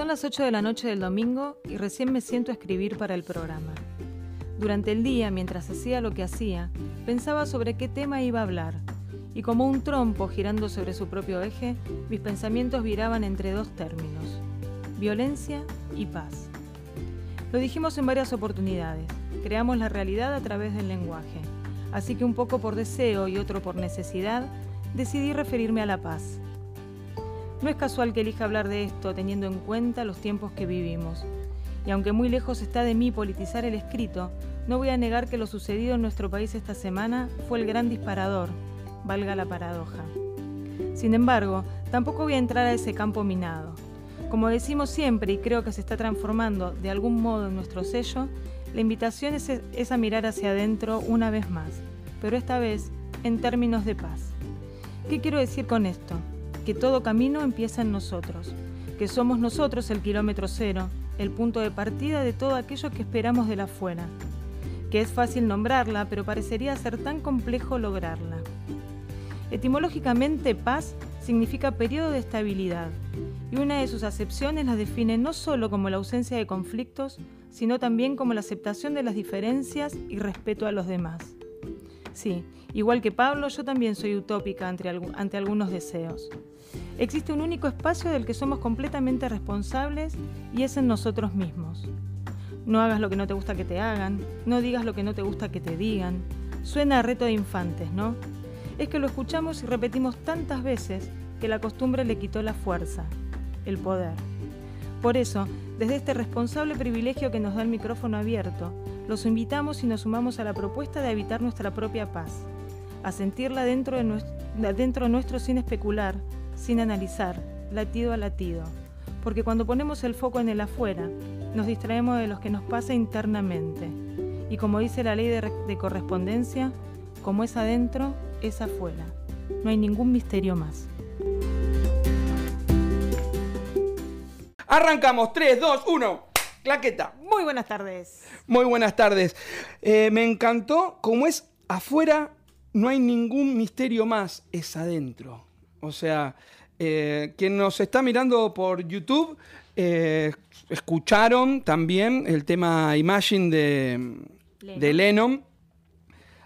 Son las 8 de la noche del domingo y recién me siento a escribir para el programa. Durante el día, mientras hacía lo que hacía, pensaba sobre qué tema iba a hablar, y como un trompo girando sobre su propio eje, mis pensamientos viraban entre dos términos, violencia y paz. Lo dijimos en varias oportunidades, creamos la realidad a través del lenguaje, así que un poco por deseo y otro por necesidad, decidí referirme a la paz. No es casual que elija hablar de esto teniendo en cuenta los tiempos que vivimos. Y aunque muy lejos está de mí politizar el escrito, no voy a negar que lo sucedido en nuestro país esta semana fue el gran disparador, valga la paradoja. Sin embargo, tampoco voy a entrar a ese campo minado. Como decimos siempre y creo que se está transformando de algún modo en nuestro sello, la invitación es, es a mirar hacia adentro una vez más, pero esta vez en términos de paz. ¿Qué quiero decir con esto? Que todo camino empieza en nosotros, que somos nosotros el kilómetro cero, el punto de partida de todo aquello que esperamos de la afuera, que es fácil nombrarla, pero parecería ser tan complejo lograrla. Etimológicamente, paz significa periodo de estabilidad, y una de sus acepciones la define no solo como la ausencia de conflictos, sino también como la aceptación de las diferencias y respeto a los demás. Sí, igual que Pablo, yo también soy utópica ante, algunos deseos. Existe un único espacio del que somos completamente responsables y es en nosotros mismos. No hagas lo que no te gusta que te hagan, no digas lo que no te gusta que te digan. Suena a reto de infantes, ¿no? Es que lo escuchamos y repetimos tantas veces que la costumbre le quitó la fuerza, el poder. Por eso, desde este responsable privilegio que nos da el micrófono abierto, los invitamos y nos sumamos a la propuesta de habitar nuestra propia paz, a sentirla dentro de nuestro, sin especular, sin analizar, latido a latido. Porque cuando ponemos el foco en el afuera, nos distraemos de lo que nos pasa internamente. Y como dice la ley de, de correspondencia, como es adentro, es afuera. No hay ningún misterio más. Arrancamos, 3, 2, 1. Claqueta. Muy buenas tardes. Muy buenas tardes. Eh, me encantó como es afuera, no hay ningún misterio más, es adentro. O sea, eh, quien nos está mirando por YouTube, eh, escucharon también el tema Imagine de de Lennon.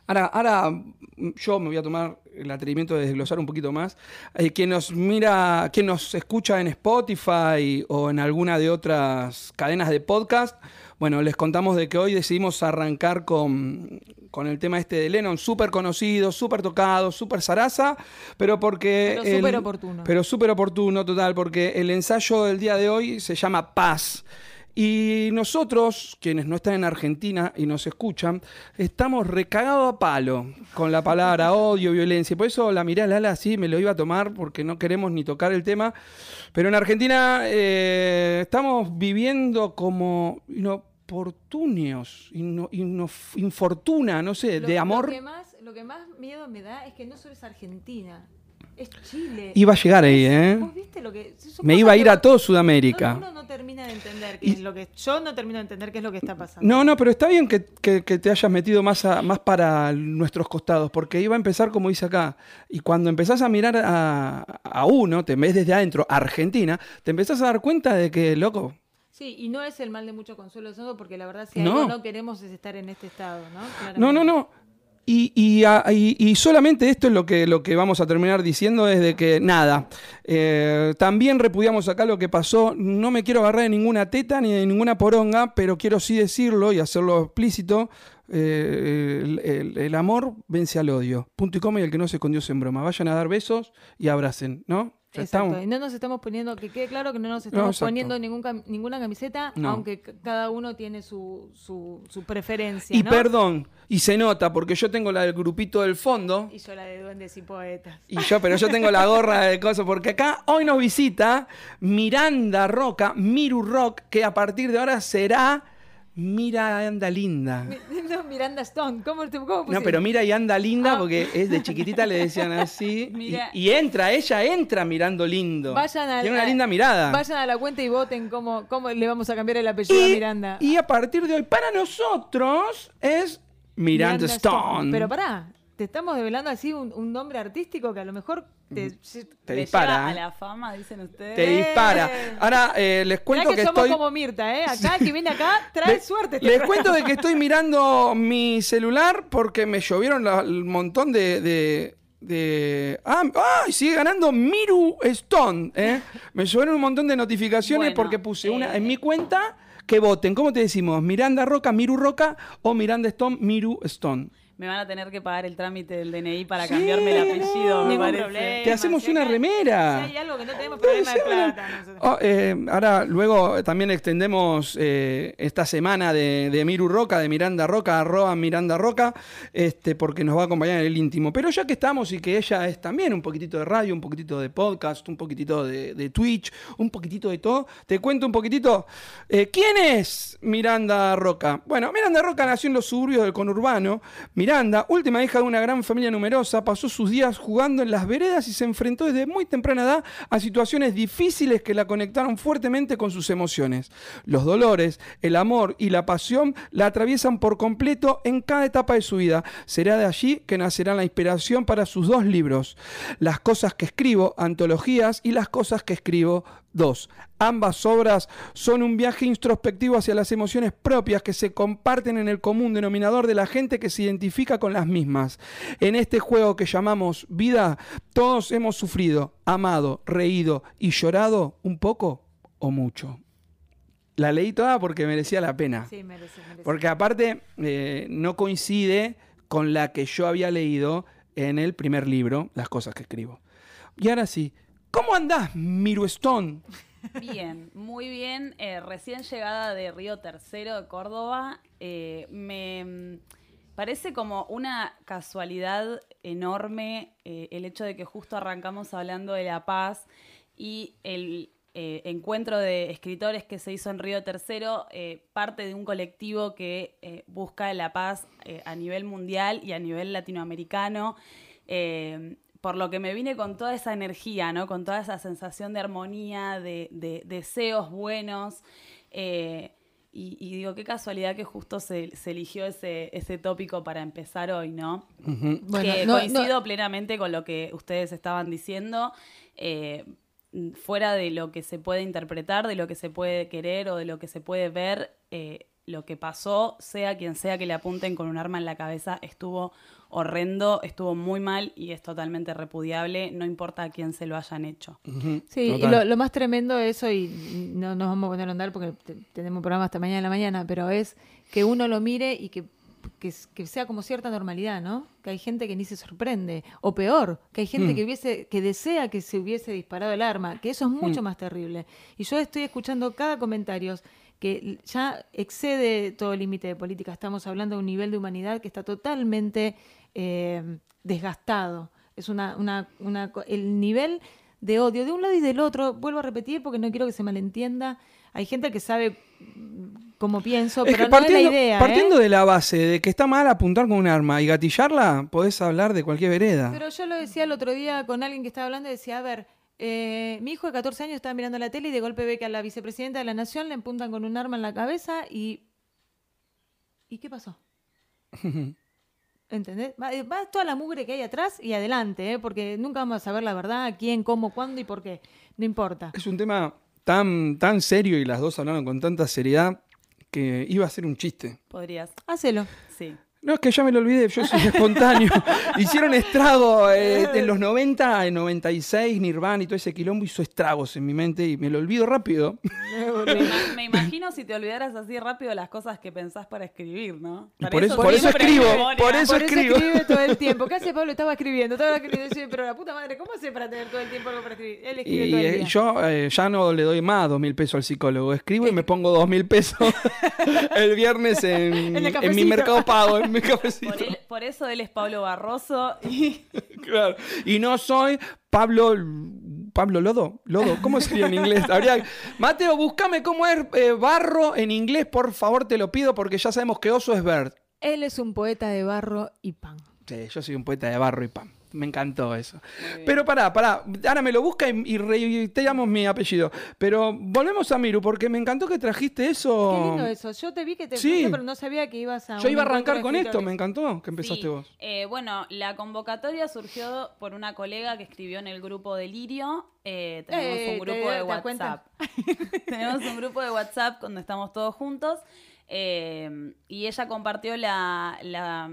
Ahora, ahora yo me voy a tomar el atrevimiento de desglosar un poquito más. Eh, quien nos mira, quien nos escucha en Spotify o en alguna de otras cadenas de podcast, bueno, les contamos de que hoy decidimos arrancar con, con el tema este de Lennon, súper conocido, súper tocado, súper zaraza, pero porque... Pero súper oportuno. Pero súper oportuno, total, porque el ensayo del día de hoy se llama Paz. Y nosotros, quienes no están en Argentina y nos escuchan, estamos recagados a palo con la palabra odio, violencia. Por eso la miré a Lala así, me lo iba a tomar porque no queremos ni tocar el tema. Pero en Argentina eh, estamos viviendo como inoportunios, infortuna, no sé, de amor. Lo que, más, lo que más miedo me da es que no solo es Argentina. Es Chile. Iba a llegar ahí, ¿eh? ¿Vos viste lo que, Me iba a ir a todo Sudamérica. Uno no termina de entender qué es lo que. Yo no termino de entender qué es lo que está pasando. No, no, pero está bien que, te hayas metido más, más para nuestros costados, porque iba a empezar como dice acá. Y cuando empezás a mirar a, uno, te ves desde adentro, Argentina, te empezás a dar cuenta de que, loco, Sí, y no es el mal de mucho consuelo porque la verdad si algo no queremos es estar en este estado, ¿no? No, no, no. Y, y, solamente esto es lo que, lo que vamos a terminar diciendo, es que nada, eh, también repudiamos acá lo que pasó, no me quiero agarrar de ninguna teta ni de ninguna poronga, pero quiero sí decirlo y hacerlo explícito, eh, el, amor vence al odio, punto y coma y el que no se escondió en broma, vayan a dar besos y abracen, ¿no? Exacto. Y no nos estamos poniendo, que quede claro que no nos estamos poniendo ninguna camiseta, aunque cada uno tiene su, su, preferencia. Y perdón, y se nota, porque yo tengo la del grupito del fondo. Y yo la de duendes y poetas. Y yo, pero yo tengo la gorra de cosas, porque acá hoy nos visita Miranda Roca, Miru Rock, que a partir de ahora será Mira anda linda. No, Miranda Stone. ¿Cómo, cómo No, pero mira y anda linda ah. porque es de chiquitita le decían así. Y, entra, ella entra mirando lindo. Tiene una linda mirada. Vayan a la cuenta y voten cómo, cómo le vamos a cambiar el apellido a Miranda. Y a partir de hoy, para nosotros, es Miranda, Stone. Pero pará, te estamos develando así un, un nombre artístico que a lo mejor te, Te dispara, a ¿eh? la fama, dicen ustedes. Te dispara. Ahora eh, les cuento que, que, somos estoy. como Mirta, ¿eh? Acá, que viene acá, trae Le- suerte. este Les programa. cuento de que estoy mirando mi celular porque me llovieron el montón de. de de- ah, ¡ay! sigue ganando Miru Stone. ¿eh? Me llovieron un montón de notificaciones Bueno, porque puse una eh, en mi cuenta que voten. ¿Cómo te decimos? ¿Miranda Roca, Miru Roca o Miranda Stone, Miru Stone? Me van a tener que pagar el trámite del DNI para Sí, cambiarme el apellido, no. me Ningún parece. problema. Te hacemos si una acá- remera. Si hay algo que no tenemos problema de plata. Oh, eh, ahora, luego también extendemos eh, esta semana de, de Miru Roca, de Miranda Roca, arroba Miranda Roca, este, porque nos va a acompañar en el íntimo. Pero ya que estamos y que ella es también un poquitito de radio, un poquitito de podcast, un poquitito de, de Twitch, un poquitito de todo, te cuento un poquitito. eh, ¿Quién es Miranda Roca? Bueno, Miranda Roca nació en los suburbios del conurbano. Miranda, última hija de una gran familia numerosa, pasó sus días jugando en las veredas y se enfrentó desde muy temprana edad a situaciones difíciles que la conectaron fuertemente con sus emociones. Los dolores, el amor y la pasión la atraviesan por completo en cada etapa de su vida. Será de allí que nacerá la inspiración para sus dos libros, Las cosas que escribo, antologías, y Las cosas que escribo, dos. Ambas obras son un viaje introspectivo hacia las emociones propias que se comparten en el común denominador de la gente que se identifica con las mismas. En este juego que llamamos vida, todos hemos sufrido, amado, reído y llorado un poco o mucho. La leí toda porque merecía la pena. Sí, merece, merece. Porque aparte eh, no coincide con la que yo había leído en el primer libro, Las cosas que escribo. Y ahora sí, ¿cómo andás, Miru Stone? Bien, muy bien. Eh, recién llegada de Río Tercero de Córdoba, eh, me mm, parece como una casualidad enorme eh, el hecho de que justo arrancamos hablando de la paz y el encuentro de escritores que se hizo en Río Tercero, parte de un colectivo que busca la paz a nivel mundial y a nivel latinoamericano. Por lo que me vine con toda esa energía, ¿no? Con toda esa sensación de armonía, de, de- deseos buenos. eh, y, y digo, qué casualidad que justo se, se eligió ese, ese tópico para empezar hoy, ¿no? Bueno, que no- coincido no- plenamente con lo que ustedes estaban diciendo. eh, fuera de lo que se puede interpretar, de lo que se puede querer o de lo que se puede ver, eh, lo que pasó, sea quien sea que le apunten con un arma en la cabeza, estuvo horrendo, estuvo muy mal y es totalmente repudiable, no importa a quién se lo hayan hecho. Sí, y lo, lo más tremendo de eso, y no nos vamos a poner a andar porque te- tenemos programa hasta mañana en la mañana, pero es que uno lo mire y que, que, sea como cierta normalidad, ¿no? Que hay gente que ni se sorprende. O peor, que hay gente Mm. que hubiese, que desea que se hubiese disparado el arma, que eso es mucho más terrible. Y yo estoy escuchando cada comentario que ya excede todo límite de política. Estamos hablando de un nivel de humanidad que está totalmente eh, desgastado. Es una, una, una el nivel de odio de un lado y del otro. Vuelvo a repetir porque no quiero que se malentienda. Hay gente que sabe mm, cómo pienso, Es pero que no es partiendo, la idea. ¿eh? partiendo de la base de que está mal apuntar con un arma y gatillarla, podés hablar de cualquier vereda. Pero yo lo decía el otro día con alguien que estaba hablando y decía, a ver, eh, mi hijo de 14 años estaba mirando la tele y de golpe ve que a la vicepresidenta de la nación le apuntan con un arma en la cabeza y... ¿Y qué pasó? ¿Entendés? Va, eh, va toda la mugre que hay atrás y adelante, ¿eh? porque nunca vamos a saber la verdad, quién, cómo, cuándo y por qué. No importa. Es un tema tan, tan serio y las dos hablaron con tanta seriedad que iba a ser un chiste. Podrías, Hacelo. sí. No, es que ya me lo olvidé, yo soy espontáneo. Hicieron estrago eh, en los 90, en 96, Nirvana y todo ese quilombo hizo estragos en mi mente y me lo olvido rápido. Me, ima- me imagino si te olvidaras así rápido las cosas que pensás para escribir, ¿no? Para por eso- por eso escribo, memoria. por eso Por eso escribo. escribe todo el tiempo. ¿Qué hace Pablo? Estaba escribiendo. Estaba escribiendo. Pero la puta madre, ¿cómo hace para tener todo el tiempo algo para escribir? Él escribe Y todo el eh, día. yo eh, ya no le doy más dos mil pesos al psicólogo. Escribo y me pongo dos mil pesos el viernes en, En el en mi mercado pago, en cafecito. Por, él- por eso él es Pablo Barroso y Claro. Y no soy Pablo. Pablo Lodo. Lodo. ¿Cómo sería en inglés? Habría- Mateo, búscame cómo es eh, barro en inglés, por favor, te lo pido, porque ya sabemos que oso es verde. Él es un poeta de barro y pan. Sí, yo soy un poeta de barro y pan. Me encantó eso. Pero pará, pará. Ahora me lo busca y, y reiteramos mi apellido. Pero volvemos a Miru, porque me encantó que trajiste eso. Qué lindo eso. Yo te vi que te Sí. fuiste, pero no sabía que ibas a. Yo iba a arrancar con esto, me encantó que empezaste Sí, vos. eh, bueno, la convocatoria surgió por una colega que escribió en el grupo Delirio. Eh, tenemos Eh, un grupo ¿te- de te? WhatsApp. tenemos un grupo de WhatsApp donde estamos todos juntos. eh, y ella compartió la, la-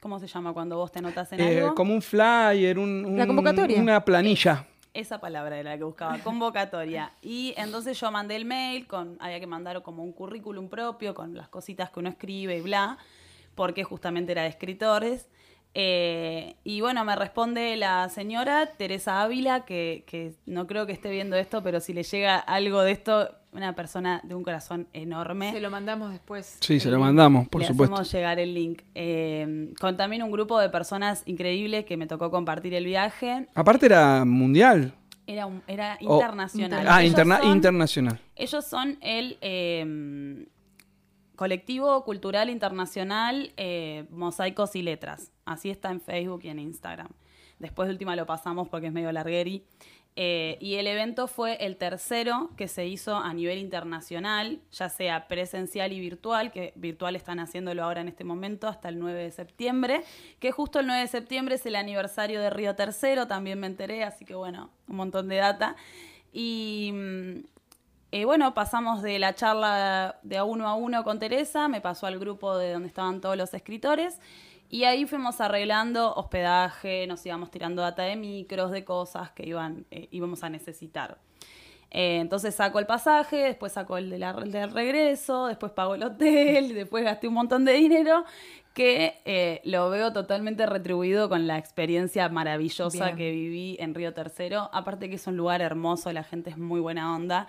¿Cómo se llama cuando vos te anotas en Eh, algo? como un flyer, un, un- La convocatoria. una planilla. Esa palabra era la que buscaba, convocatoria. Y entonces yo mandé el mail, con, había que mandar como un currículum propio con las cositas que uno escribe y bla, porque justamente era de escritores. Eh, y bueno, me responde la señora Teresa Ávila, que, que no creo que esté viendo esto, pero si le llega algo de esto, una persona de un corazón enorme. Se lo mandamos después. Sí, se lo link. mandamos, por Le supuesto. hacemos llegar el link. Eh, con también un grupo de personas increíbles que me tocó compartir el viaje. Aparte era mundial. Era, un- era internacional. Ah, Ellos interna- son- internacional. Ellos son el eh, colectivo cultural internacional eh, Mosaicos y Letras. Así está en Facebook y en Instagram. Después de última lo pasamos porque es medio largueri. Eh, y el evento fue el tercero que se hizo a nivel internacional, ya sea presencial y virtual, que virtual están haciéndolo ahora en este momento hasta el 9 de septiembre, que justo el 9 de septiembre es el aniversario de Río Tercero, también me enteré, así que bueno, un montón de data. Y mm, eh, bueno, pasamos de la charla de a uno a uno con Teresa, me pasó al grupo de donde estaban todos los escritores y ahí fuimos arreglando hospedaje, nos íbamos tirando data de micros, de cosas que iban, eh, íbamos a necesitar. Eh, entonces saco el pasaje, después saco el, de la- el del regreso, después pago el hotel, después gasté un montón de dinero que eh, lo veo totalmente retribuido con la experiencia maravillosa Bien. que viví en Río Tercero. Aparte que es un lugar hermoso, la gente es muy buena onda.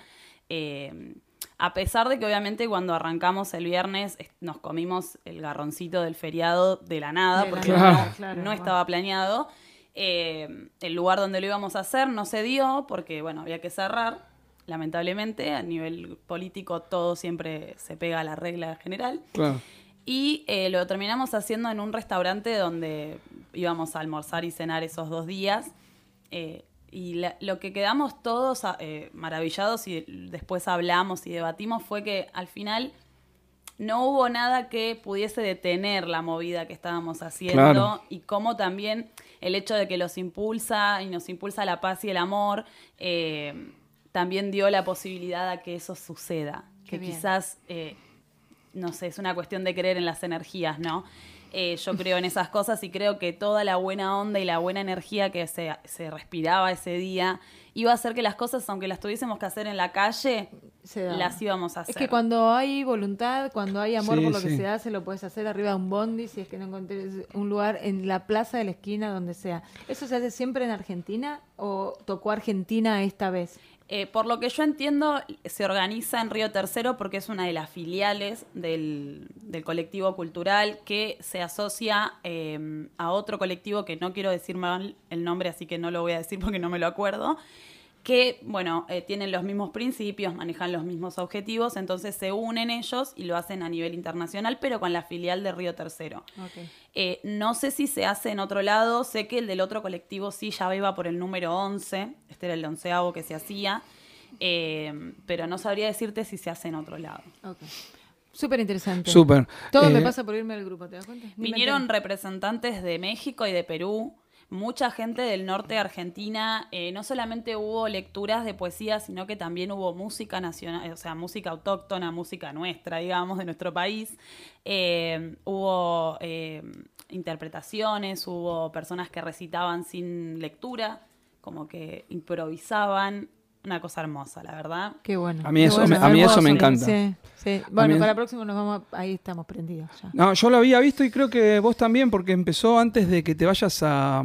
Eh, a pesar de que obviamente cuando arrancamos el viernes es- nos comimos el garroncito del feriado de la nada, De la porque nada, no, claro, no bueno. estaba planeado. Eh, el lugar donde lo íbamos a hacer no se dio porque, bueno, había que cerrar, lamentablemente. A nivel político todo siempre se pega a la regla general. Claro. Y eh, lo terminamos haciendo en un restaurante donde íbamos a almorzar y cenar esos dos días. Eh, y la- lo que quedamos todos ah, eh, maravillados y después hablamos y debatimos fue que al final no hubo nada que pudiese detener la movida que estábamos haciendo Claro. y cómo también el hecho de que los impulsa y nos impulsa la paz y el amor eh, también dio la posibilidad a que eso suceda. Qué que bien. quizás, eh, no sé, es una cuestión de creer en las energías, ¿no? Eh, yo creo en esas cosas y creo que toda la buena onda y la buena energía que se, se respiraba ese día iba a hacer que las cosas, aunque las tuviésemos que hacer en la calle, las íbamos a hacer. Es que cuando hay voluntad, cuando hay amor Sí, por lo que se hace, lo puedes hacer arriba de un bondi, si es que no encontrés un lugar en la plaza de la esquina, donde sea. ¿Eso se hace siempre en Argentina o tocó Argentina esta vez? Eh, por lo que yo entiendo, se organiza en Río Tercero porque es una de las filiales del, colectivo cultural que se asocia eh, a otro colectivo que no quiero decir mal el nombre, así que no lo voy a decir porque no me lo acuerdo, que, bueno, eh, tienen los mismos principios, manejan los mismos objetivos, entonces se unen ellos y lo hacen a nivel internacional, pero con la filial de Río Tercero. Eh, no sé si se hace en otro lado, sé que el del otro colectivo sí ya iba por el número 11, este era el onceavo que se hacía, eh, pero no sabría decirte si se hace en otro lado. Ok. Súper interesante. Súper. Todo me pasa por irme al grupo, ¿te das cuenta? Ni Vinieron representantes de México y de Perú, mucha gente del norte de Argentina. eh, no solamente hubo lecturas de poesía, sino que también hubo música nacional, o sea, música autóctona, música nuestra, digamos, de nuestro país. Eh, hubo eh, interpretaciones, hubo personas que recitaban sin lectura, como que improvisaban. Una cosa hermosa, la verdad. Qué bueno. A mí qué eso bueno, me- a mí eso me encanta. Sí, sí. Bueno, mí- para el próximo nos vamos, ahí estamos prendidos ya. No, yo lo había visto y creo que vos también, porque empezó antes de que te vayas a,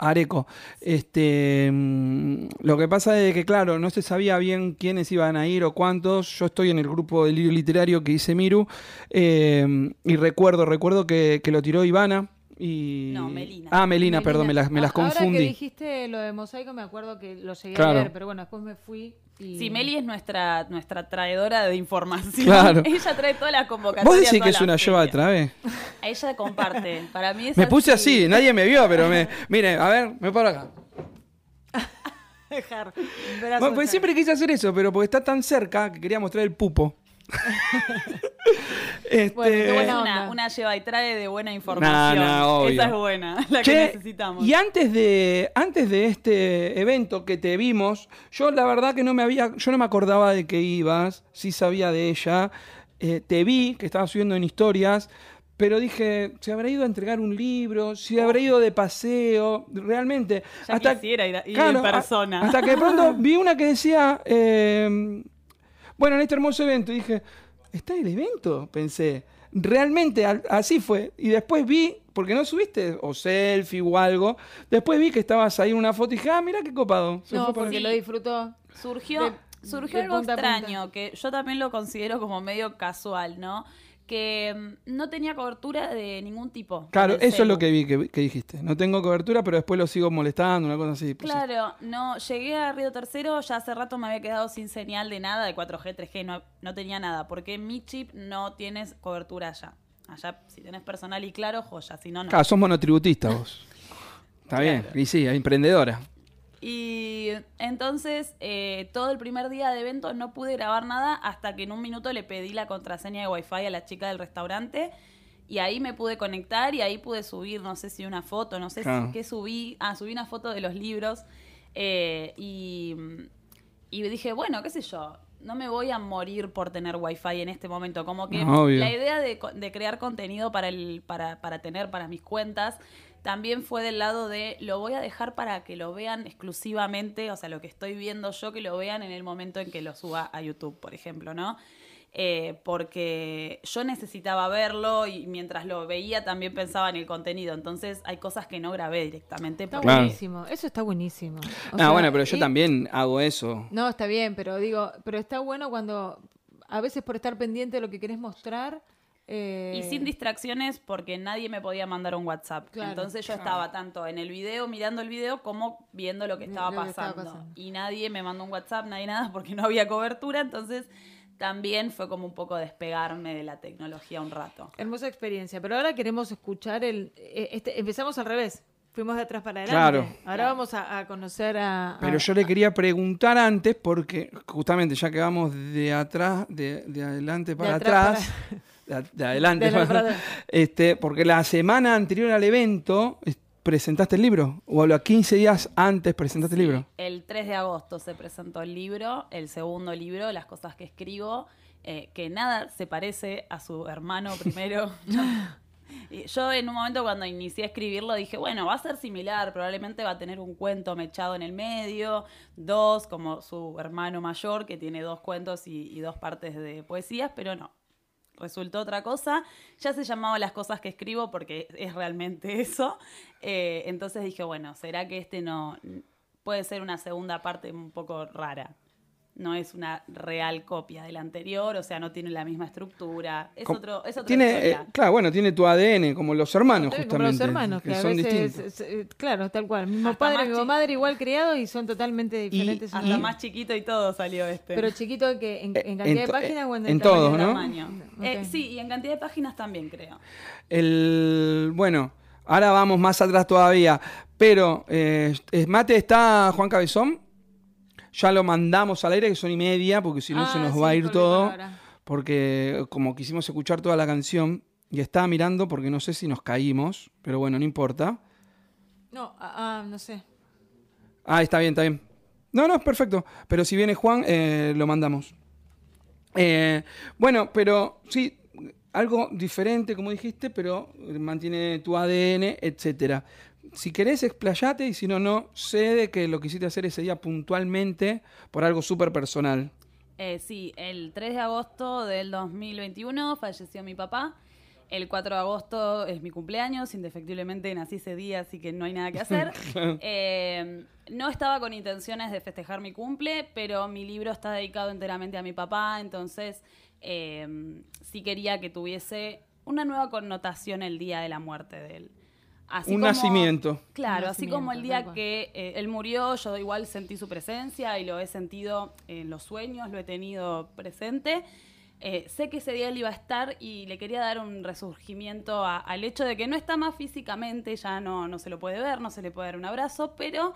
Areco. Este, mm, lo que pasa es que, claro, no se sabía bien quiénes iban a ir o cuántos. Yo estoy en el grupo del libro literario que hice Miru eh, y recuerdo, recuerdo que, que lo tiró Ivana. Y... No, Melina. Ah, Melina, perdón, me las, me las Ah, Ahora que confundí. dijiste lo de mosaico, me acuerdo que lo llegué Claro. a ver, pero bueno, después me fui y... Sí, Meli es nuestra, nuestra traidora de información. Claro. Ella trae todas las convocatorias. ¿Vos decís que es una de ferias. trave? Ella comparte. Para mí es Me puse así, nadie me vio, pero me... Mire, a ver, me paro acá. Dejar. Bueno, pues siempre quise hacer eso, pero porque está tan cerca que quería mostrar el pupo. este, Bueno, qué Es buena una, onda. una lleva y trae de buena información. Esa es buena, la Che, que necesitamos. Y antes de, antes de este evento que te vimos, yo la verdad que no me había, yo no me acordaba de que ibas, sí sabía de ella. Eh, te vi que estabas subiendo en historias, pero dije, se habrá ido a entregar un libro, se habrá ido de paseo, realmente. Ya quisiera ir a- ir en a- persona. hasta que de pronto vi una que decía, eh, bueno, en este hermoso evento, y dije, ¿está el evento? Pensé. Realmente al- así fue. Y después vi, porque no subiste o selfie o algo, después vi que estabas ahí en una foto y dije, ah, mira qué copado. Se No, porque lo disfrutó. Surgió, De- surgió de algo extraño, que yo también lo considero como medio casual, ¿no? Que mm, no tenía cobertura de ningún tipo. Claro, eso es lo que vi que, que dijiste. No tengo cobertura, pero después lo sigo molestando, una cosa así. pusiste. Claro, no, llegué a Río Tercero, ya hace rato me había quedado sin señal de nada, de 4G, 3G, no, no tenía nada, porque mi chip no tienes cobertura allá. Allá, si tenés personal y claro, joya, si no, no. Claro, sos monotributista vos. Está bien, y sí, emprendedora. Y entonces, eh, todo el primer día de evento no pude grabar nada hasta que en un minuto le pedí la contraseña de Wi-Fi a la chica del restaurante. Y ahí me pude conectar y ahí pude subir, no sé si una foto, no sé Claro. si qué subí. Ah, subí una foto de los libros. eh, y, y dije, bueno, qué sé yo, no me voy a morir por tener Wi-Fi en este momento. Como que obvio. la idea de, de crear contenido para, el, para, para tener para mis cuentas también fue del lado de lo voy a dejar para que lo vean exclusivamente, o sea, lo que estoy viendo yo, que lo vean en el momento en que lo suba a YouTube, por ejemplo, ¿no? Eh, porque yo necesitaba verlo y mientras lo veía también pensaba en el contenido, entonces hay cosas que no grabé directamente. Está porque- buenísimo. Eso está buenísimo. O ah, sea, bueno, pero yo y- también hago eso. No, está bien, pero digo, pero está bueno cuando a veces por estar pendiente de lo que querés mostrar. Eh, Y sin distracciones porque nadie me podía mandar un WhatsApp. Claro. Entonces yo estaba tanto en el video, mirando el video, como viendo lo que estaba, Lo que estaba pasando. Y nadie me mandó un WhatsApp, nadie nada, porque no había cobertura. Entonces también fue como un poco despegarme de la tecnología un rato. Hermosa experiencia. Pero ahora queremos escuchar el. eh, Este, empezamos al revés. Fuimos de atrás para adelante. Claro. Ahora vamos a, a conocer a. a- Pero yo le quería preguntar antes, porque justamente ya que vamos de atrás, de, de adelante para atrás de adelante De este, porque la semana anterior al evento es- presentaste el libro, o los 15 días antes presentaste el libro. El 3 de agosto se presentó el libro, el segundo libro, Las cosas que escribo, eh, que nada se parece a su hermano primero. Yo en un momento cuando inicié a escribirlo dije, bueno, va a ser similar, probablemente va a tener un cuento mechado en el medio, dos, como su hermano mayor, que tiene dos cuentos y, y dos partes de poesías, pero no. Resultó otra cosa. Ya se llamaba Las cosas que escribo porque es realmente eso. Eh, entonces dije, bueno, ¿será que este no puede ser una segunda parte un poco rara? No es una real copia del anterior, o sea, no tiene la misma estructura. Es, Com- otro, es otra tiene, eh, claro, bueno, tiene tu ADN, como los hermanos, Como justamente. los hermanos, que, que a son veces, distintos. es- es- claro, tal cual. Mismo Hasta padre, chi- madre, igual criados y son totalmente diferentes. Hasta unos- más chiquito y todo salió este. Pero chiquito que en, Eh, en cantidad en de páginas o en, en el tamaño todo, de ¿no? tamaño. Eh, sí, y en cantidad de páginas también creo. El, bueno, ahora vamos más atrás todavía. Pero, eh, eh, Mate, ¿está Juan Cabezón? Ya lo mandamos al aire, que son y media, porque si no Ah, se nos sí, va a ir todo. palabra. Porque como quisimos escuchar toda la canción, y estaba mirando porque no sé si nos caímos, pero bueno, no importa. No, ah, ah, no sé. Ah, está bien, está bien. No, no, es perfecto. Pero si viene Juan, eh, lo mandamos. Eh, bueno, pero sí, algo diferente, como dijiste, pero mantiene tu ADN, etcétera. Si querés, explayate y si no, no. Sé de que lo quisiste hacer ese día puntualmente por algo súper personal. Eh, sí, el 3 de agosto del 2021 falleció mi papá. El 4 de agosto es mi cumpleaños, indefectiblemente nací ese día, así que no hay nada que hacer. Eh, no estaba con intenciones de festejar mi cumple, pero mi libro está dedicado enteramente a mi papá, entonces eh, sí quería que tuviese una nueva connotación el día de la muerte de él. Así un como- nacimiento. Claro, Un así como el día que eh, él murió, yo igual sentí su presencia y lo he sentido en los sueños, lo he tenido presente. Eh, sé que ese día él iba a estar y le quería dar un resurgimiento a- al hecho de que no está más físicamente, ya no, no se lo puede ver, no se le puede dar un abrazo, pero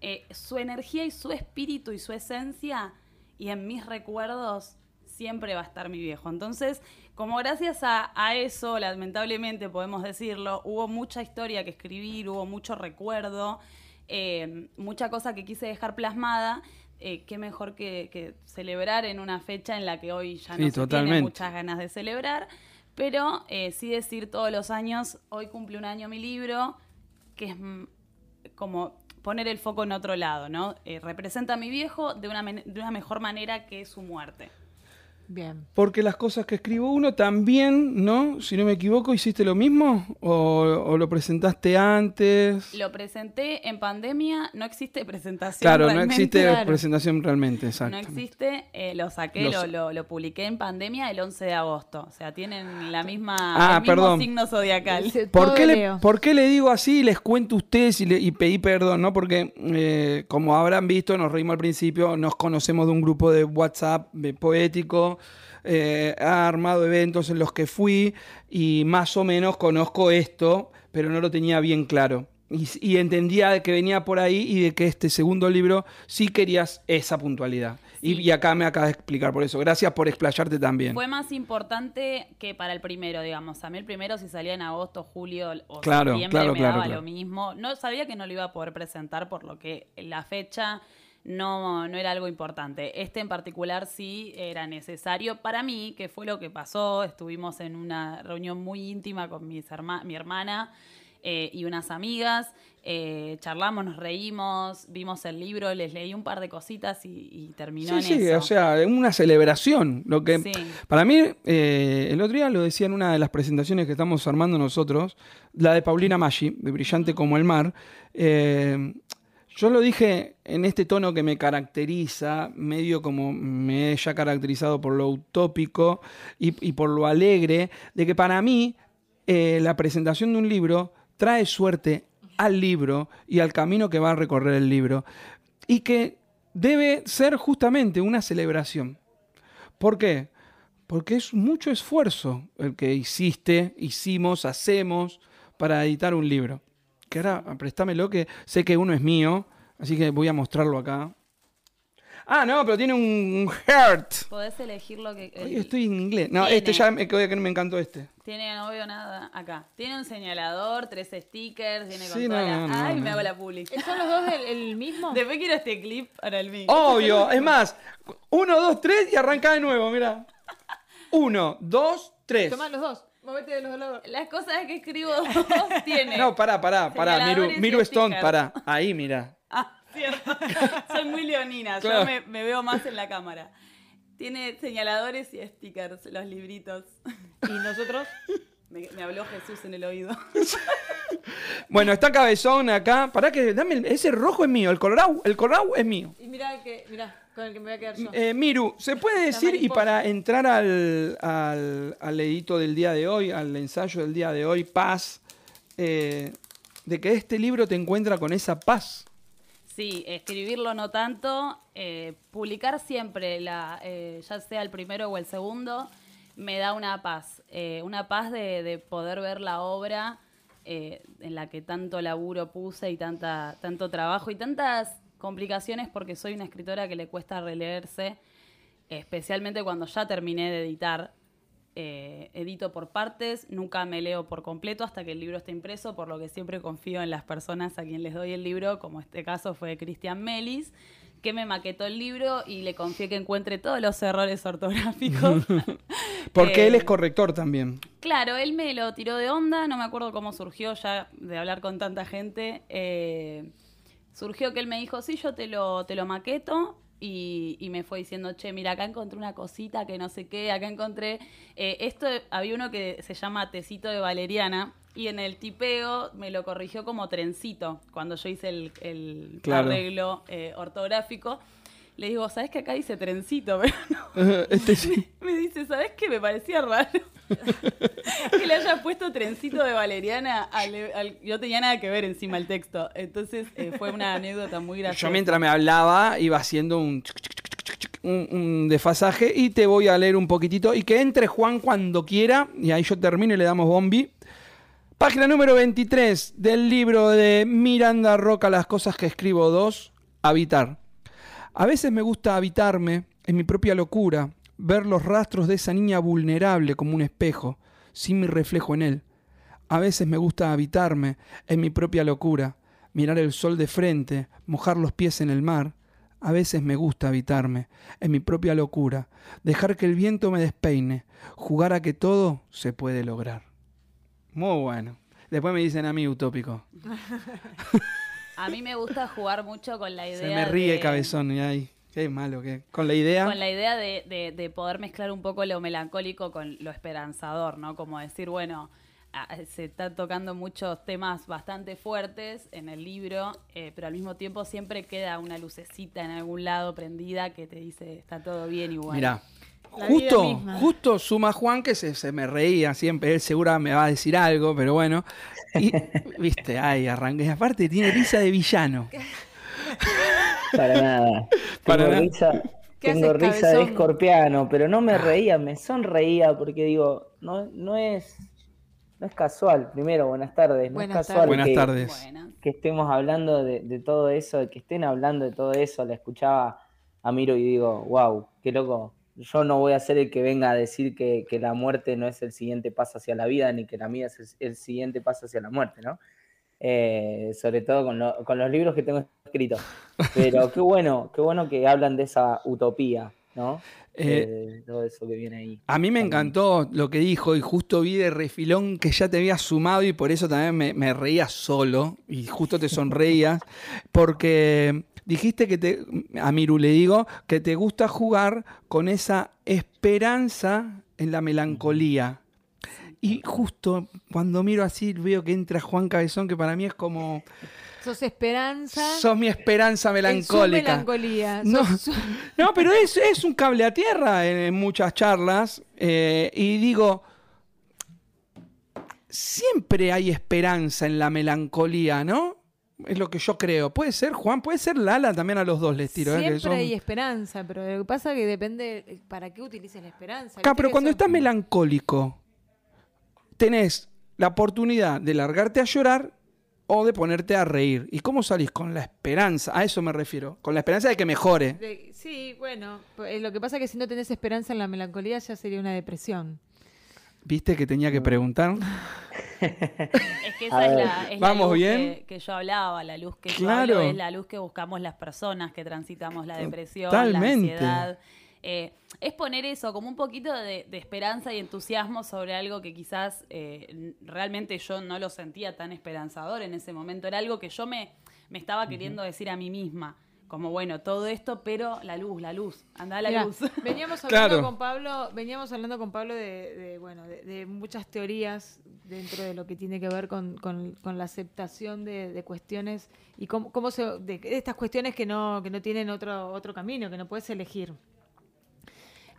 eh, su energía y su espíritu y su esencia y en mis recuerdos siempre va a estar mi viejo. Entonces, como gracias a, a eso, lamentablemente podemos decirlo, hubo mucha historia que escribir, hubo mucho recuerdo, eh, mucha cosa que quise dejar plasmada. eh, qué mejor que, que celebrar en una fecha en la que hoy ya Sí, no se tiene muchas ganas de celebrar, pero eh, sí decir todos los años, hoy cumple un año mi libro, que es mm, como poner el foco en otro lado, ¿no? Eh, representa a mi viejo de una, de una mejor manera que su muerte. Bien. Porque las cosas que escribo uno también, ¿no? Si no me equivoco, ¿hiciste lo mismo? ¿O, o lo presentaste antes? Lo presenté en pandemia, no existe presentación. claro, no realmente. existe claro. presentación realmente, No exacto. existe, eh, lo saqué, Lo lo, lo- lo publiqué en pandemia el 11 de agosto. O sea, tienen la misma, Ah, el mismo perdón. signo zodiacal. ¿Por qué, le, por qué le digo así? Les cuento a ustedes y, le- y pedí perdón, ¿no? Porque, eh, como habrán visto, nos reímos al principio, nos conocemos de un grupo de WhatsApp de poético, eh, ha armado eventos en los que fui y más o menos conozco esto, pero no lo tenía bien claro. Y, y entendía de que venía por ahí y de que este segundo libro sí querías esa puntualidad. Y, acá me acabas de explicar por eso. Gracias por explayarte también. Fue más importante que para el primero, digamos. A mí el primero, si salía en agosto, julio o Claro, septiembre, claro, me claro, daba claro. lo mismo. No sabía que no lo iba a poder presentar, por lo que la fecha no, no era algo importante. Este en particular sí era necesario para mí, que fue lo que pasó. Estuvimos en una reunión muy íntima con mis herma- mi hermana eh, y unas amigas. Eh, charlamos, nos reímos, vimos el libro, les leí un par de cositas y, y terminó Sí, en sí, eso. o sea, una celebración. Lo que Sí. para mí, eh, el otro día lo decía en una de las presentaciones que estamos armando nosotros, la de Paulina Maggi, de Brillante como el mar. eh, yo lo dije en este tono que me caracteriza, medio como me he ya caracterizado por lo utópico y, por lo alegre, de que para mí eh, la presentación de un libro trae suerte al libro y al camino que va a recorrer el libro. Y que debe ser justamente una celebración. ¿Por qué? Porque es mucho esfuerzo el que hiciste, hicimos, hacemos para editar un libro. Que ahora, préstamelo, que sé que uno es mío, así que voy a mostrarlo acá. Ah, no, pero tiene un, un heart. Podés elegir lo que... El- estoy en inglés. No, Tiene. este ya me, que me encantó este. Tiene, no veo nada acá. Tiene un señalador, tres stickers, tiene con Sí, no, la... no, no, Ay, no. me hago la public. ¿Son los dos el, el mismo? Después quiero este clip para el mío. Obvio, es más, uno, dos, tres y arranca de nuevo, mira. Uno, dos, tres. Toma los dos. Movete de los dos lados. Las cosas que escribo tiene. No, pará, pará, pará, Miru, Miru Stone, pará. Ahí, mira. Ah, cierto. Soy muy leonina, Claro. yo me, me veo más en la cámara. Tiene señaladores y stickers, los libritos. ¿Y nosotros? Me, me habló Jesús en el oído. Bueno, está cabezón acá. Pará que dame el- ese rojo es mío, el colorado, el colorado es mío. Y mira que, mira, con el que me voy a quedar yo. Eh, Miru, ¿se puede decir, y para entrar al, al, al edito del día de hoy, al ensayo del día de hoy, paz, eh, de que este libro te encuentra con esa paz? Sí, escribirlo no tanto, eh, publicar siempre, la, eh, ya sea el primero o el segundo, me da una paz, eh, una paz de, de poder ver la obra eh, en la que tanto laburo puse y tanta, tanto trabajo y tantas complicaciones porque soy una escritora que le cuesta releerse, especialmente cuando ya terminé de editar. Eh, edito por partes, nunca me leo por completo hasta que el libro esté impreso, por lo que siempre confío en las personas a quien les doy el libro, como este caso fue Cristian Melis, que me maquetó el libro y le confié que encuentre todos los errores ortográficos. Porque Eh, él es corrector también. Claro, él me lo tiró de onda, no me acuerdo cómo surgió ya de hablar con tanta gente. eh, surgió que él me dijo, sí, yo te lo, te lo maqueto. Y, y me fue diciendo, che, mira, acá encontré una cosita que no sé qué, acá encontré... eh, esto, había uno que se llama Tecito de Valeriana, y en el tipeo me lo corrigió como trencito, cuando yo hice el, el Claro. arreglo eh, ortográfico. Le digo, ¿sabes que acá dice trencito? Pero no. este sí. Me dice, ¿sabes qué? Me parecía raro. que le haya puesto trencito de valeriana. Al, yo tenía nada que ver encima el texto. Entonces eh, fue una anécdota muy graciosa. Yo mientras me hablaba iba haciendo un, un, un desfasaje y te voy a leer un poquitito. Y que entre Juan cuando quiera. Y ahí yo termino y le damos bombi. Página número 23 del libro de Miranda Roca, Las cosas que escribo 2, Habitar. A veces me gusta habitarme en mi propia locura, ver los rastros de esa niña vulnerable como un espejo, sin mi reflejo en él. A veces me gusta habitarme en mi propia locura, mirar el sol de frente, mojar los pies en el mar. A veces me gusta habitarme en mi propia locura, dejar que el viento me despeine, jugar a que todo se puede lograr. Muy bueno. Después me dicen a mí utópico. A mí me gusta jugar mucho con la idea. Se me ríe de- cabezón y ahí. Qué malo que. Con la idea. Con la idea de, de- de poder mezclar un poco lo melancólico con lo esperanzador, ¿no? Como decir, bueno, ah, se están tocando muchos temas bastante fuertes en el libro, eh, pero al mismo tiempo siempre queda una lucecita en algún lado prendida que te dice, está todo bien igual. Mira, La justo, justo suma Juan que se, se me reía siempre. Él seguro me va a decir algo, pero bueno. Y, viste, ay, arranqué. Aparte tiene risa de villano. Para nada. Para tengo nada. risa, ¿Qué tengo haces, risa de escorpiano, pero no me reía, me sonreía porque digo, no, no es no es casual. Primero, buenas tardes. No Buenas es casual tardes. Buenas que, tardes. Bueno, que estemos hablando de, de todo eso, de que estén hablando de todo eso. La escuchaba a Miro y digo, wow, qué loco. Yo no voy a ser el que venga a decir que, que la muerte no es el siguiente paso hacia la vida, ni que la vida es el, el siguiente paso hacia la muerte, ¿no? Eh, sobre todo con, lo- con los libros que tengo escritos. Pero qué bueno, qué bueno que hablan de esa utopía, ¿no? Eh, De todo eso que viene ahí. A mí me También. encantó lo que dijo y justo vi de refilón que ya te habías sumado y por eso también me, me reía solo y justo te sonreías porque dijiste que te, a Miru le digo, que te gusta jugar con esa esperanza en la melancolía. Y justo cuando miro así veo que entra Juan Cabezón, que para mí es como, Sos esperanza. sos mi esperanza melancólica. melancolía. No. Sos No, pero es, es un cable a tierra en, en muchas charlas. eh, y digo, siempre hay esperanza en la melancolía, ¿no? Es lo que yo creo. Puede ser, Juan, puede ser Lala también a los dos les tiro. ¿eh? que Siempre son- hay esperanza, pero lo que pasa es que depende para qué utilices la esperanza. Pero cuando estás melancólico, tenés la oportunidad de largarte a llorar o de ponerte a reír. ¿Y cómo salís? Con la esperanza, a eso me refiero. Con la esperanza de que mejore. de- sí, bueno, pues, lo que pasa es que si no tenés esperanza en la melancolía ya sería una depresión. ¿Viste que tenía que preguntar? Es que esa A es la, es la ¿Vamos luz bien? Que, que yo hablaba, la luz que yo Claro. hablo es la luz que buscamos las personas que transitamos la depresión, Totalmente. la ansiedad. Eh, es poner eso como un poquito de, de esperanza y entusiasmo sobre algo que quizás eh, realmente yo no lo sentía tan esperanzador en ese momento. Era algo que yo me, me estaba queriendo decir a mí misma. Como bueno, todo esto, pero la luz, la luz, anda a la Mirá, luz. Veníamos hablando Claro. con Pablo, veníamos hablando con Pablo de, de, bueno, de, de muchas teorías dentro de lo que tiene que ver con, con- con la aceptación de, de cuestiones y cómo, cómo se de, de estas cuestiones que no, que no tienen otro, otro camino, que no puedes elegir.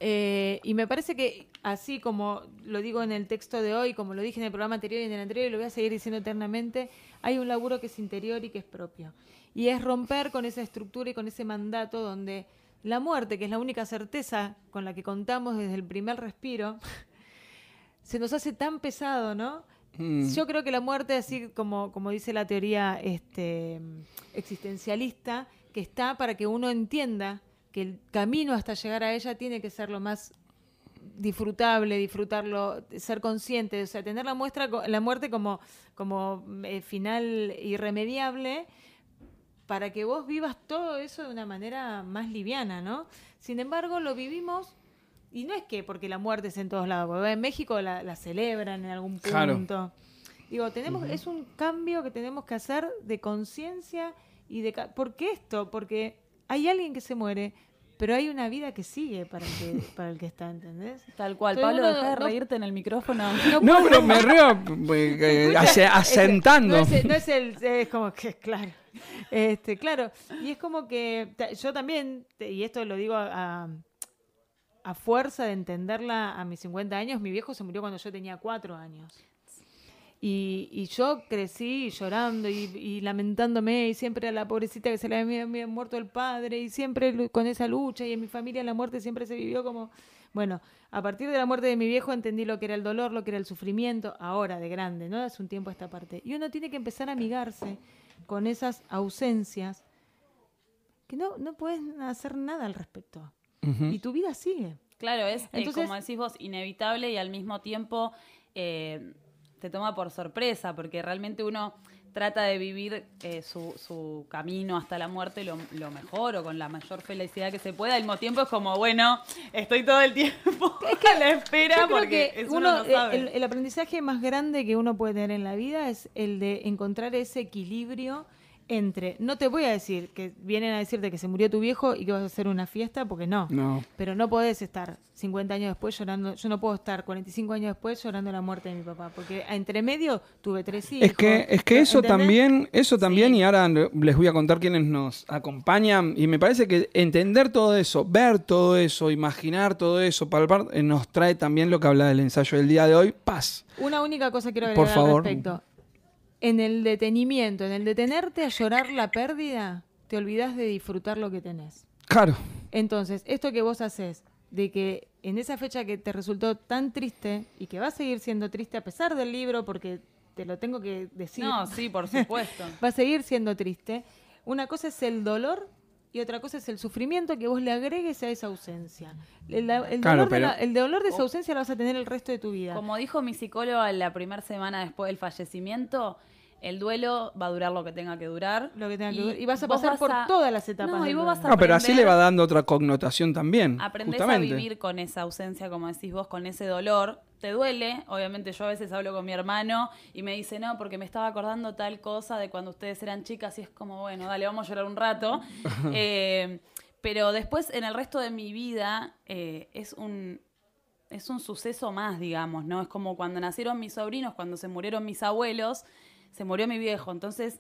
Eh, y me parece que así como lo digo en el texto de hoy, como lo dije en el programa anterior y en el anterior, y lo voy a seguir diciendo eternamente, hay un laburo que es interior y que es propio. Y es romper con esa estructura y con ese mandato donde la muerte, que es la única certeza con la que contamos desde el primer respiro, se nos hace tan pesado, ¿no? Mm. Yo creo que la muerte, así como, como dice la teoría este, existencialista, que está para que uno entienda que el camino hasta llegar a ella tiene que ser lo más disfrutable, disfrutarlo, ser consciente, o sea, tener la muestra, la muerte como, como eh, final irremediable para que vos vivas todo eso de una manera más liviana, ¿no? Sin embargo, lo vivimos y no es que porque la muerte es en todos lados, porque en México la, la celebran en algún Claro. punto. Digo, tenemos, es un cambio que tenemos que hacer de conciencia y de ¿por qué esto? Porque hay alguien que se muere, pero hay una vida que sigue para el que, para el que está, ¿entendés? Tal cual. Pablo, deja de no- reírte en el micrófono. No, pero me río eh, asentando. No es, no es el, es como que, claro. Este, claro. Y es como que yo también, y esto lo digo a, a fuerza de entenderla a mis 50 años, mi viejo se murió cuando yo tenía 4 años. Y, y yo crecí llorando y, y lamentándome y siempre a la pobrecita que se le había, había muerto el padre y siempre con esa lucha y en mi familia la muerte siempre se vivió como... Bueno, a partir de la muerte de mi viejo entendí lo que era el dolor, lo que era el sufrimiento, ahora de grande, ¿no? Hace un tiempo a esta parte. Y uno tiene que empezar a amigarse con esas ausencias que no, no puedes hacer nada al respecto. Y tu vida sigue. Claro, es, eh, como decís vos, inevitable y al mismo tiempo eh, te toma por sorpresa, porque realmente uno trata de vivir eh, su, su camino hasta la muerte lo, lo mejor o con la mayor felicidad que se pueda. Al mismo tiempo es como, bueno, estoy todo el tiempo a la espera porque que eso uno, uno no sabe. eh, el, el aprendizaje más grande que uno puede tener en la vida es el de encontrar ese equilibrio entre, no te voy a decir que vienen a decirte que se murió tu viejo y que vas a hacer una fiesta, porque no. No. Pero no podés estar 50 años después llorando, yo no puedo estar 45 años después llorando la muerte de mi papá, porque entre medio tuve tres hijos. Es que, es que eso ¿entendés? también, eso también, Sí. y ahora les voy a contar quienes nos acompañan, y me parece que entender todo eso, ver todo eso, imaginar todo eso, palpar, eh, nos trae también lo que habla del ensayo del día de hoy, paz. Una única cosa quiero Por agregar al favor. respecto. En el detenimiento, en el detenerte a llorar la pérdida, te olvidas de disfrutar lo que tenés. Claro, Entonces, esto que vos haces, de que en esa fecha que te resultó tan triste y que va a seguir siendo triste a pesar del libro, porque te lo tengo que decir, No, sí, por supuesto. va a seguir siendo triste. Una cosa es el dolor y otra cosa es el sufrimiento que vos le agregues a esa ausencia. El, el Claro, dolor, de la- el dolor de esa ausencia lo vas a tener el resto de tu vida. Como dijo mi psicóloga en la primera semana después del fallecimiento, el duelo va a durar lo que tenga que durar. Lo que tenga que ver. Y vas a pasar vas por a- todas las etapas. No, y vos vas a no, pero así le va dando otra connotación también. Aprendés justamente. a vivir con esa ausencia, como decís vos, con ese dolor. Te duele, obviamente yo a veces hablo con mi hermano y me dice, no, porque me estaba acordando tal cosa de cuando ustedes eran chicas y es como, bueno, dale, vamos a llorar un rato. Eh, pero después en el resto de mi vida eh, es un... Es un suceso más, digamos, ¿no? Es como cuando nacieron mis sobrinos, cuando se murieron mis abuelos, se murió mi viejo. Entonces,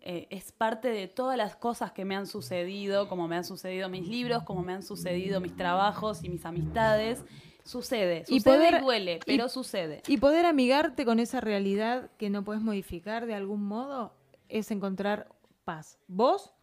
eh, es parte de todas las cosas que me han sucedido, como me han sucedido mis libros, como me han sucedido mis trabajos y mis amistades. Sucede, sucede Y y, poder- duele, y- pero sucede. Y poder amigarte con esa realidad que no puedes modificar de algún modo es encontrar paz. Vos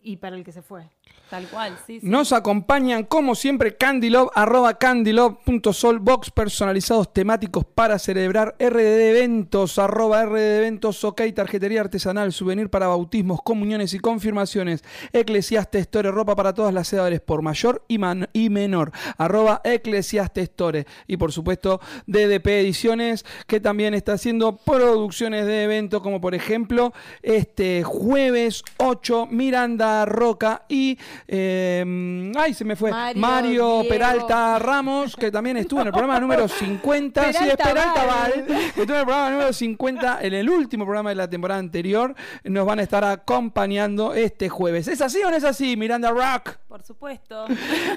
y para el que se fue. Tal cual, sí. Nos acompañan, como siempre, Candylove, arroba candylove.sol, box personalizados temáticos para celebrar, RD Eventos, arroba RD Eventos, ok, tarjetería artesanal, souvenir para bautismos, comuniones y confirmaciones, Eclesiastes Store, ropa para todas las edades, por mayor y, man- y menor, arroba Eclesiastes Store. Y por supuesto, DDP Ediciones, que también está haciendo producciones de eventos, como por ejemplo, este jueves 8, Miranda Roca y. eh, ay, se me fue. Mario. Peralta Ramos, que también estuvo en el programa número 50. sí, es Peralta Peralta Val. Que estuvo en el programa número 50, en el último programa de la temporada anterior. Nos van a estar acompañando este jueves. ¿Es así o no es así, Miranda Rock? Por supuesto.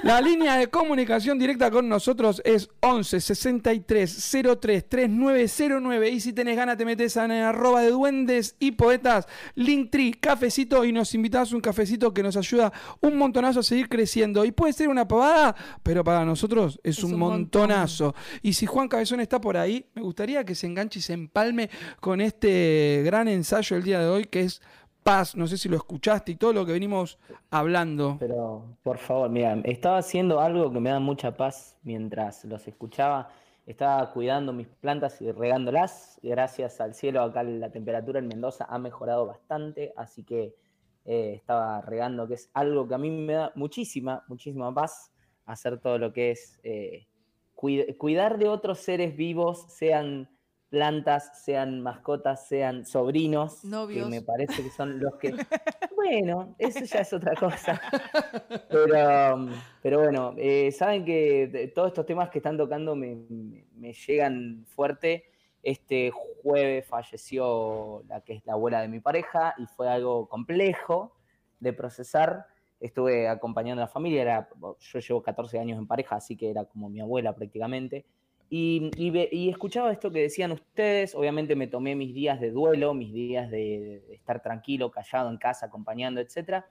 La línea de comunicación directa con nosotros es 11 63 03 3909. Y si tenés ganas, te metes en arroba de duendes y poetas, Linktree, cafecito y nos invitás a un cafecito que nos ayuda un montonazo a seguir creciendo. Y puede ser una pavada, pero para nosotros es, Es un, un montón. montonazo. Y si Juan Cabezón está por ahí, me gustaría que se enganche y se empalme con este gran ensayo el día de hoy que es paz. No sé si lo escuchaste y todo lo que venimos hablando. Pero, por favor, mira, estaba haciendo algo que me da mucha paz mientras los escuchaba. Estaba cuidando mis plantas y regándolas. Gracias al cielo, acá la temperatura en Mendoza ha mejorado bastante, así que eh, estaba regando, que es algo que a mí me da muchísima, muchísima paz, hacer todo lo que es eh, cuid- cuidar de otros seres vivos, sean plantas, sean mascotas, sean sobrinos, Novios. que me parece que son los que... Bueno, eso ya es otra cosa. Pero, um, pero bueno, eh, saben que todos estos temas que están tocando me, me- me llegan fuerte. Este jueves falleció la que es la abuela de mi pareja y fue algo complejo de procesar. Estuve acompañando a la familia, era, yo llevo 14 años en pareja, así que era como mi abuela prácticamente. Y, escuchaba esto que decían ustedes, obviamente me tomé mis días de duelo, mis días de, estar tranquilo, callado en casa, acompañando, etc.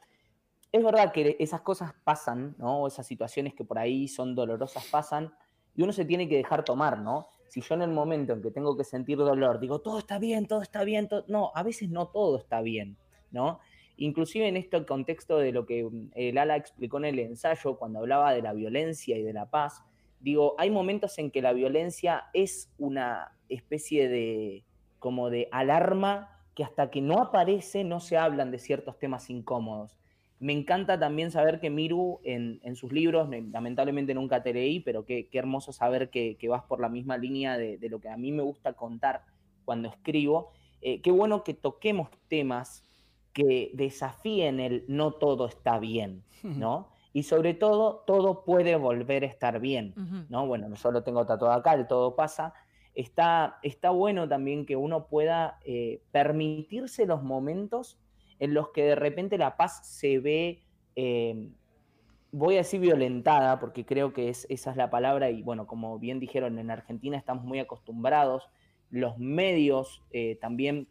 es verdad que esas cosas pasan, ¿no? Esas situaciones que por ahí son dolorosas pasan y uno se tiene que dejar tomar, ¿no? Si yo en el momento en que tengo que sentir dolor digo, todo está bien, todo está bien, no, a veces no todo está bien, ¿no? Inclusive en este contexto de lo que mm, el Ala explicó en el ensayo, cuando hablaba de la violencia y de la paz, digo, hay momentos en que la violencia es una especie de, como de alarma que hasta que no aparece no se hablan de ciertos temas incómodos. Me encanta también saber que Miru en, sus libros, lamentablemente nunca te leí, pero qué, hermoso saber que, vas por la misma línea de, lo que a mí me gusta contar cuando escribo. Eh, qué bueno que toquemos temas que desafíen el no todo está bien, ¿no? Y sobre todo, todo puede volver a estar bien, ¿no? Bueno, yo lo tengo tatuado acá, el todo pasa. Está, está bueno también que uno pueda eh, permitirse los momentos en los que de repente la paz se ve, eh, voy a decir violentada, porque creo que es, esa es la palabra, y bueno, como bien dijeron, en Argentina estamos muy acostumbrados, los medios eh, también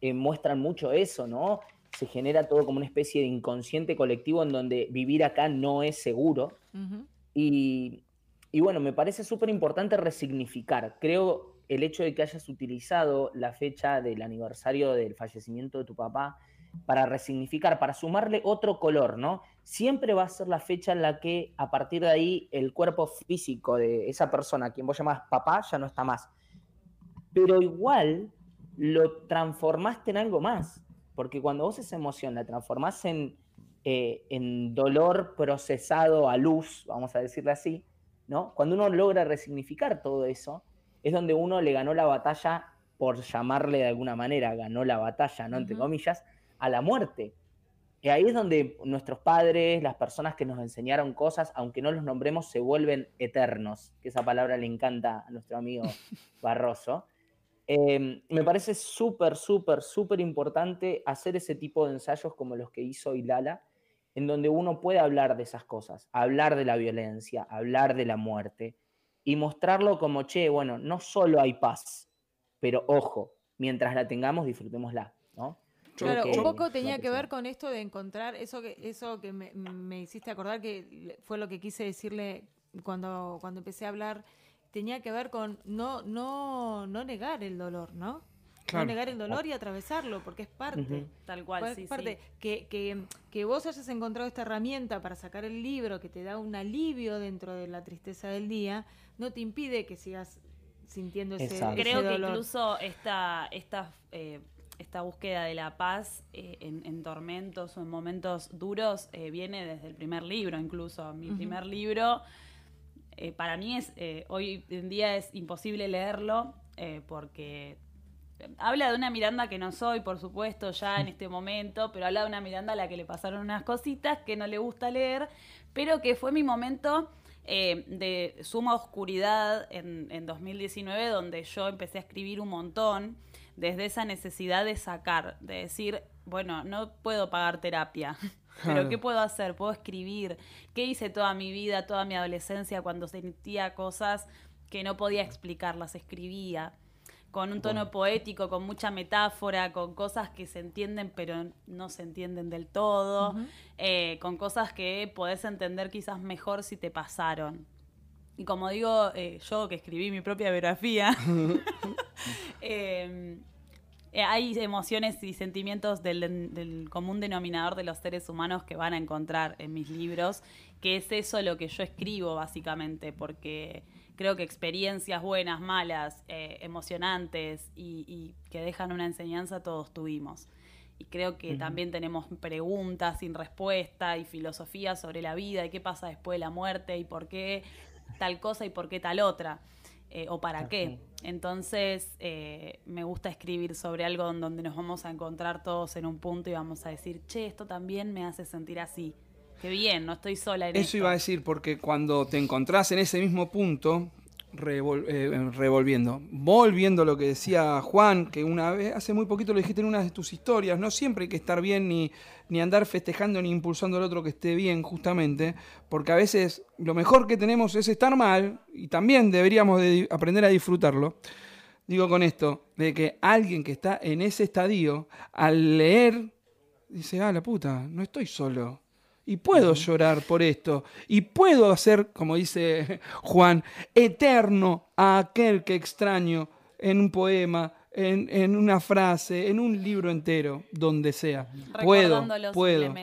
eh, muestran mucho eso, ¿no? Se genera todo como una especie de inconsciente colectivo en donde vivir acá no es seguro. y, y bueno, me parece súper importante resignificar. Creo el hecho de que hayas utilizado la fecha del aniversario del fallecimiento de tu papá para resignificar, para sumarle otro color, ¿no? Siempre va a ser la fecha en la que a partir de ahí el cuerpo físico de esa persona, a quien vos llamás papá, ya no está más. Pero igual lo transformaste en algo más, porque cuando vos esa emoción la transformás en, eh, en dolor procesado a luz, vamos a decirle así, ¿no? Cuando uno logra resignificar todo eso, es donde uno le ganó la batalla, por llamarle de alguna manera, ganó la batalla, ¿no? Entre comillas, a la muerte. Y ahí es donde nuestros padres, las personas que nos enseñaron cosas, aunque no los nombremos, se vuelven eternos, que esa palabra le encanta a nuestro amigo Barroso. Em, me parece súper, súper, súper importante hacer ese tipo de ensayos como los que hizo Ilala, en donde uno puede hablar de esas cosas, hablar de la violencia, hablar de la muerte y mostrarlo como, che, bueno, no solo hay paz, pero ojo, mientras la tengamos, disfrutémosla, ¿no? Claro, un poco tenía que ver con esto de encontrar eso que eso que me, hiciste acordar que fue lo que quise decirle cuando cuando empecé a hablar. Tenía que ver con no no no negar el dolor, ¿no? No negar el dolor y atravesarlo, porque es parte. Tal cual, sí, parte. Que, que, que vos hayas encontrado esta herramienta para sacar el libro, que te da un alivio dentro de la tristeza del día, no te impide que sigas sintiendo ese, Creo que incluso esta, esta eh, esta búsqueda de la paz eh, en, tormentos o en momentos duros eh, viene desde el primer libro, incluso. Mi primer libro, eh, para mí es, hoy en día es imposible leerlo porque habla de una Miranda que no soy, por supuesto, ya en este momento, pero habla de una Miranda a la que le pasaron unas cositas que no le gusta leer, pero que fue mi momento de suma oscuridad en, en 2019, donde yo empecé a escribir un montón desde esa necesidad de sacar, de decir, bueno, no puedo pagar terapia, pero ¿qué puedo hacer? Puedo escribir. ¿Qué hice toda mi vida, toda mi adolescencia cuando sentía cosas que no podía explicar, las escribía? con un tono poético, con mucha metáfora, con cosas que se entienden pero no se entienden del todo, eh, con cosas que podés entender quizás mejor si te pasaron. Y como digo, eh, yo que escribí mi propia biografía, em, eh, hay emociones y sentimientos del, común denominador de los seres humanos que van a encontrar en mis libros, que es eso lo que yo escribo básicamente, porque creo que experiencias buenas, malas, eh, emocionantes y, que dejan una enseñanza todos tuvimos. Y creo que también tenemos preguntas sin respuesta y filosofía sobre la vida y qué pasa después de la muerte y por qué tal cosa y por qué tal otra, eh, o para qué. Entonces, eh, me gusta escribir sobre algo en donde nos vamos a encontrar todos en un punto y vamos a decir, che, esto también me hace sentir así. Qué bien, no estoy sola en Eso iba a decir, porque cuando te encontrás en ese mismo punto, eh, revolviendo. Volviendo a lo que decía Juan, que una vez, hace muy poquito lo dijiste en una de tus historias, no siempre hay que estar bien ni, ni andar festejando ni impulsando al otro que esté bien, justamente, porque a veces lo mejor que tenemos es estar mal y también deberíamos de aprender a disfrutarlo. Digo con esto, de que alguien que está en ese estadio, al leer, dice, ah, la puta, no estoy solo. Y puedo llorar por esto. Y puedo hacer, como dice Juan, eterno a aquel que extraño en un poema, en, una frase, en un libro entero, donde sea. Puedo, puedo.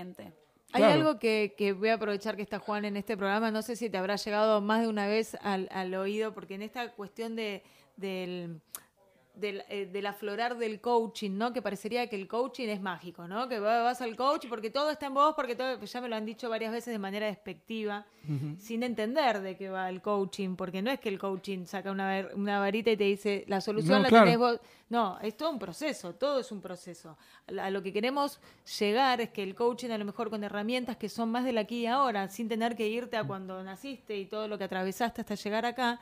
Hay algo que, voy a aprovechar que está Juan en este programa, no sé si te habrá llegado más de una vez al, oído, porque en esta cuestión de, del eh, del, aflorar del coaching, ¿no? Que parecería que el coaching es mágico, ¿no? Que vas al coach porque todo está en vos, porque todo, ya me lo han dicho varias veces de manera despectiva, sin entender de qué va el coaching, porque no es que el coaching saca una, una varita y te dice, la solución la tenés vos. No, es todo un proceso, todo es un proceso. A lo que queremos llegar es que el coaching a lo mejor con herramientas que son más del aquí y ahora, sin tener que irte a cuando naciste y todo lo que atravesaste hasta llegar acá,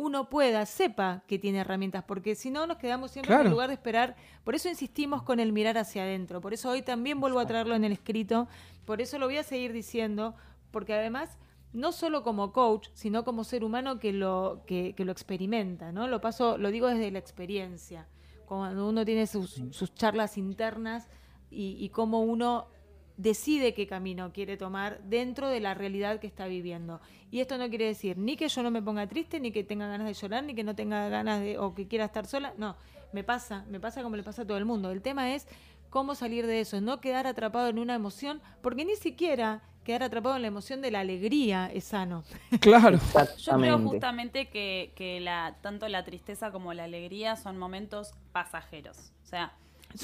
uno pueda, sepa que tiene herramientas, porque si no nos quedamos siempre en lugar de esperar. Por eso insistimos con el mirar hacia adentro, por eso hoy también vuelvo a traerlo en el escrito, por eso lo voy a seguir diciendo, porque además no solo como coach, sino como ser humano que lo, que, lo experimenta, ¿no? Lo paso, lo digo desde la experiencia, cuando uno tiene sus, charlas internas y, y cómo uno decide qué camino quiere tomar dentro de la realidad que está viviendo. Y esto no quiere decir ni que yo no me ponga triste, ni que tenga ganas de llorar, ni que no tenga ganas de o que quiera estar sola. No, me pasa, me pasa como le pasa a todo el mundo. El tema es cómo salir de eso, no quedar atrapado en una emoción, porque ni siquiera quedar atrapado en la emoción de la alegría es sano. Claro. Yo creo justamente que, que la, tanto la tristeza como la alegría son momentos pasajeros. O sea,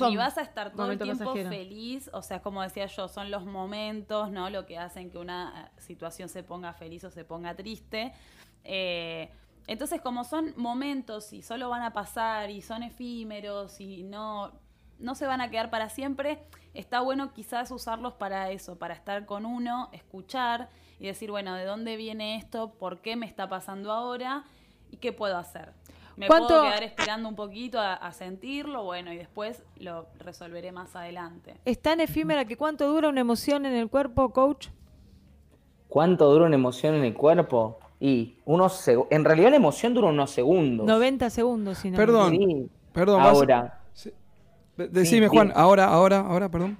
y vas a estar todo el tiempo feliz, o sea, como decía yo, son los momentos, ¿no? Lo que hacen que una eh, situación se ponga feliz o se ponga triste. Eh, entonces, como son momentos y solo van a pasar y son efímeros y no, no se van a quedar para siempre, está bueno quizás usarlos para eso, para estar con uno, escuchar y decir, bueno, ¿de dónde viene esto? ¿Por qué me está pasando ahora? ¿Y qué puedo hacer? Me puedo quedar esperando un poquito a, sentirlo, bueno, y después lo resolveré más adelante. Es tan efímera que cuánto dura una emoción en el cuerpo, coach. ¿Cuánto dura una emoción en el cuerpo? Y unos en realidad la emoción dura unos segundos. 90 segundos, si no. Perdón, perdón. Ahora. Decime, Juan, ahora, ahora, ahora, perdón.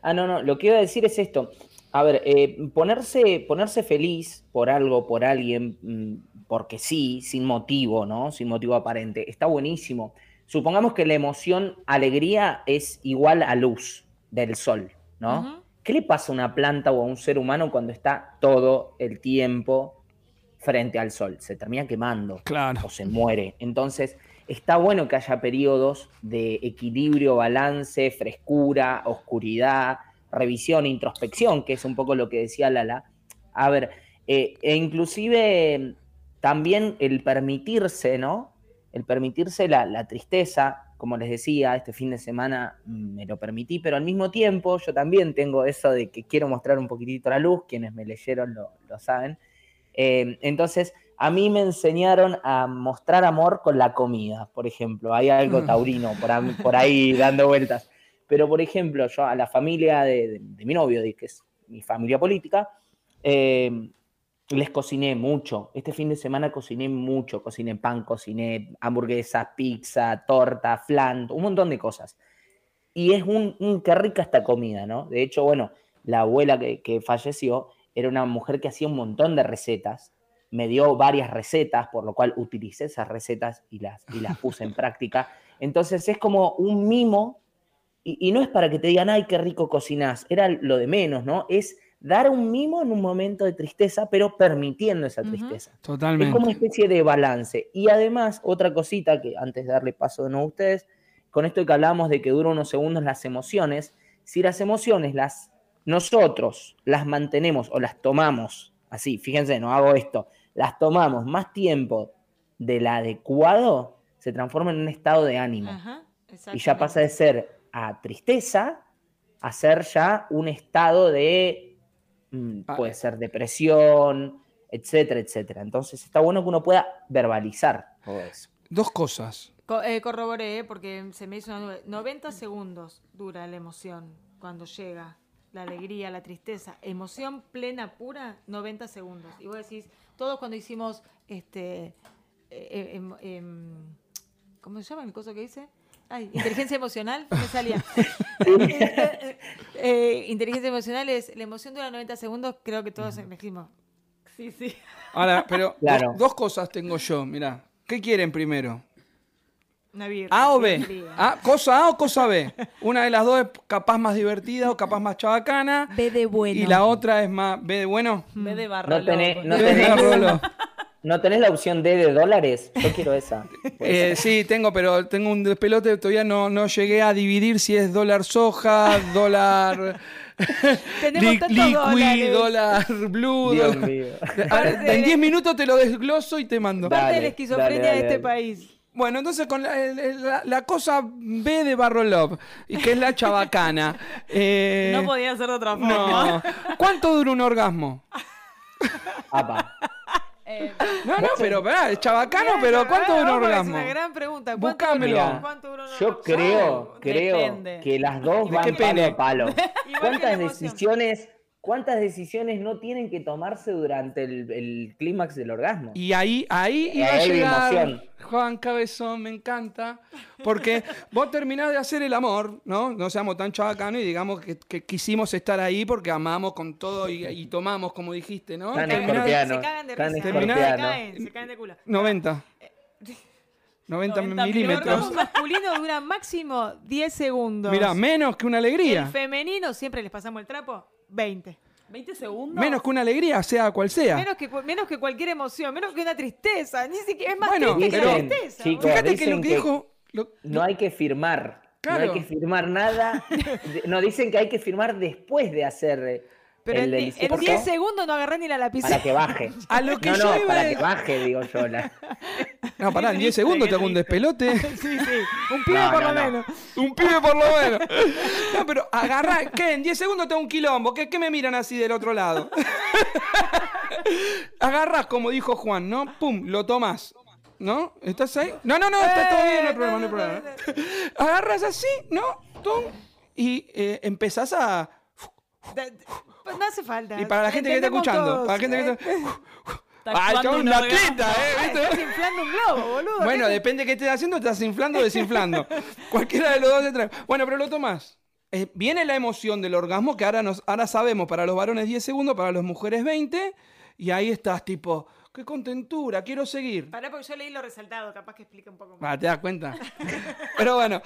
Ah, no, no, lo que iba a decir es esto. A ver, eh, ponerse, ponerse feliz por algo, por alguien, mm, porque sí, sin motivo, ¿no? Sin motivo aparente. Está buenísimo. Supongamos que la emoción alegría es igual a luz del sol, ¿no? ¿Qué le pasa a una planta o a un ser humano cuando está todo el tiempo frente al sol? Se termina quemando claro. o se muere. Entonces, está bueno que haya periodos de equilibrio, balance, frescura, oscuridad, revisión, introspección, que es un poco lo que decía Lala. A ver, eh, e inclusive también el permitirse, ¿no? El permitirse la, tristeza, como les decía, este fin de semana me lo permití, pero al mismo tiempo yo también tengo eso de que quiero mostrar un poquitito la luz, quienes me leyeron lo, saben. Eh, entonces, a mí me enseñaron a mostrar amor con la comida, por ejemplo. Hay algo mm. taurino por, ahí dando vueltas. Pero, por ejemplo, yo a la familia de, mi novio, que es mi familia política, eh, les cociné mucho. Este fin de semana cociné mucho. Cociné pan, cociné hamburguesa, pizza, torta, flan, un montón de cosas. Y es un, qué rica esta comida, ¿no? De hecho, bueno, la abuela que, falleció era una mujer que hacía un montón de recetas. Me dio varias recetas, por lo cual utilicé esas recetas y las, y las puse en práctica. Entonces es como un mimo, y, y no es para que te digan, ay, qué rico cocinás, era lo de menos, ¿no? Es dar un mimo en un momento de tristeza, pero permitiendo esa tristeza. Totalmente. Es como una especie de balance. Y además, otra cosita que antes de darle paso de nuevo a ustedes, con esto que hablábamos de que duran unos segundos las emociones, si las emociones las nosotros las mantenemos o las tomamos, así, fíjense, no hago esto, las tomamos más tiempo del adecuado, se transforma en un estado de ánimo. y ya pasa de ser a tristeza a ser ya un estado de Mm, ah, puede eh. ser depresión, etcétera, etcétera. Entonces está bueno que uno pueda verbalizar todo eso. Dos cosas. Eh, corroboré, eh, porque se me hizo 90 segundos dura la emoción cuando llega la alegría, la tristeza, emoción plena, pura, 90 segundos. Y vos decís, todos cuando hicimos este, em, em, ¿cómo se llama el coso que dice? Ay, inteligencia emocional, me salía. Eh, inteligencia emocional es la emoción dura 90 segundos, creo que todos elegimos. Sí, sí. Ahora, pero Claro. dos, dos cosas tengo yo, mirá. ¿Qué quieren primero? Una birra. ¿A o B? ¿A? ¿Cosa A o cosa B? Una de las dos es capaz más divertida o capaz más chabacana. B de bueno. Y la otra es más B de bueno. B de barra. No tenés, loco. no B de tenés. ¿No tenés la opción D de dólares. Yo quiero esa. Eh, sí, tengo, pero tengo un despelote, todavía no, no llegué a dividir si es dólar soja, dólar Tenemos tantos liquid, dólares. dólar blue. Dios dólar- mío. A ver, en 10 minutos te lo desgloso y te mando. Parte de la esquizofrenia dale, dale, de este dale. país. Bueno, entonces con la, la- la cosa B de Barro Love, y que es la chabacana. eh, No podía ser de otra forma. no. ¿Cuánto dura un orgasmo? Apa. Eh, No, no, pero pará, es chabacano, pero ¿cuánto dura un orgasmo? Es una gran pregunta. ¿Cuánto Buscámelo. dura- Mira, cuánto dura un Yo creo, creo Depende. que las dos ¿De van qué palo a palo. ¿Cuántas decisiones, cuántas decisiones no tienen que tomarse durante el, el clímax del orgasmo? Y ahí, ahí Y iba a ahí hay llegar emoción. Juan Cabezón, me encanta. Porque vos terminás de hacer el amor, ¿no? No seamos tan chabacanos y digamos que, que quisimos estar ahí porque amamos con todo y, y tomamos, como dijiste, ¿no? Tan Terminás- escorpiano. Se cagan de Tan risa. Se caen, se caen de culo. 90. 90, 90 El milímetros. orgasmo masculino dura máximo 10 segundos. Mira, menos que una El alegría. femenino, siempre les pasamos el trapo, 20. 20 segundos. Menos que una alegría, sea cual sea. Menos que, menos que cualquier emoción, menos que una tristeza. Ni siquiera es más Bueno, triste que la tristeza. Chicos. Fíjate que lo que que- dijo. lo- No hay que firmar. No hay que firmar nada. No, dicen que hay que firmar después de hacer eh, Pero el en, di- en delicioso 10 segundos no agarrás ni la lapicera. para que baje. A lo que no, yo no, iba para a- que baje, digo yo. la- No, pará, en 10 triste, segundos te hago un despelote. Sí, sí. Un pibe No, por no, lo no. menos. Un pibe por lo menos. No, pero agarrá, ¿qué? En 10 segundos tengo un quilombo. ¿Qué, qué me miran así del otro lado? Agarrás, como dijo Juan, ¿no? Pum, lo tomás. ¿No? ¿Estás ahí? No, no, no, está todo bien, no hay problema, no hay problema. Agarras así, ¿no? Tum, y eh, empezás a. Pues no hace falta. Y para la gente que está escuchando, todos. para la gente que está. ¡Ah, un atleta, eh! ¿viste? Estás inflando un globo, boludo. Bueno, ¿Qué- depende de qué estés haciendo, estás inflando o desinflando. Cualquiera de los dos te trae. Bueno, pero lo tomás. Eh, viene la emoción del orgasmo, que ahora, nos, ahora sabemos, para los varones 10 segundos, para las mujeres 20, y ahí estás tipo, qué contentura, quiero seguir. Pará porque yo leí lo resaltado, capaz que explica un poco más. Ah, ¿te das cuenta? Pero bueno.